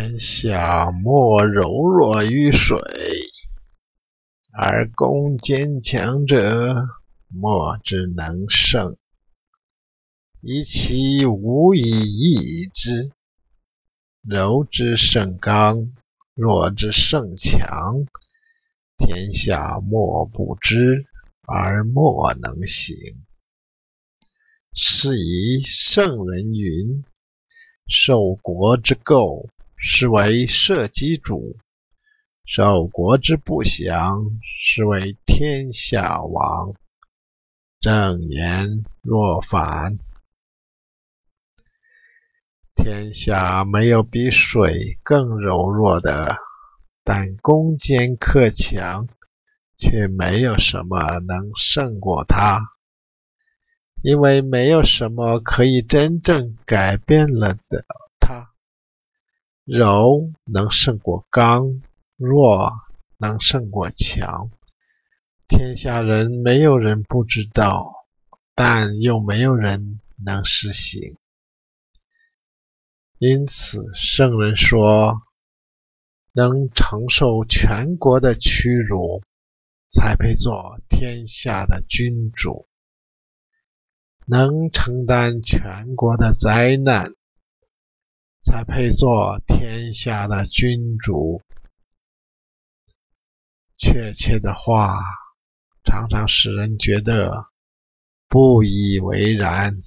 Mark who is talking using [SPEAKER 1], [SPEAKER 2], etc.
[SPEAKER 1] 天下莫柔弱于水，而攻坚强者莫之能胜。以其无以易之。柔之胜刚，弱之胜强。天下莫不知，而莫能行。是以圣人云：“受国之垢，是为社稷主；受国之不祥，是为天下王。”正言若反。天下没有比水更柔弱的，但攻坚克强，却没有什么能胜过它。因为没有什么可以真正改变了的。柔能胜过刚，弱能胜过强。天下人没有人不知道，但又没有人能实行。因此，圣人说：“能承受全国的屈辱，才配做天下的君主；能承担全国的灾难，才配做天下的君主。”确切的话，常常使人觉得不以为然。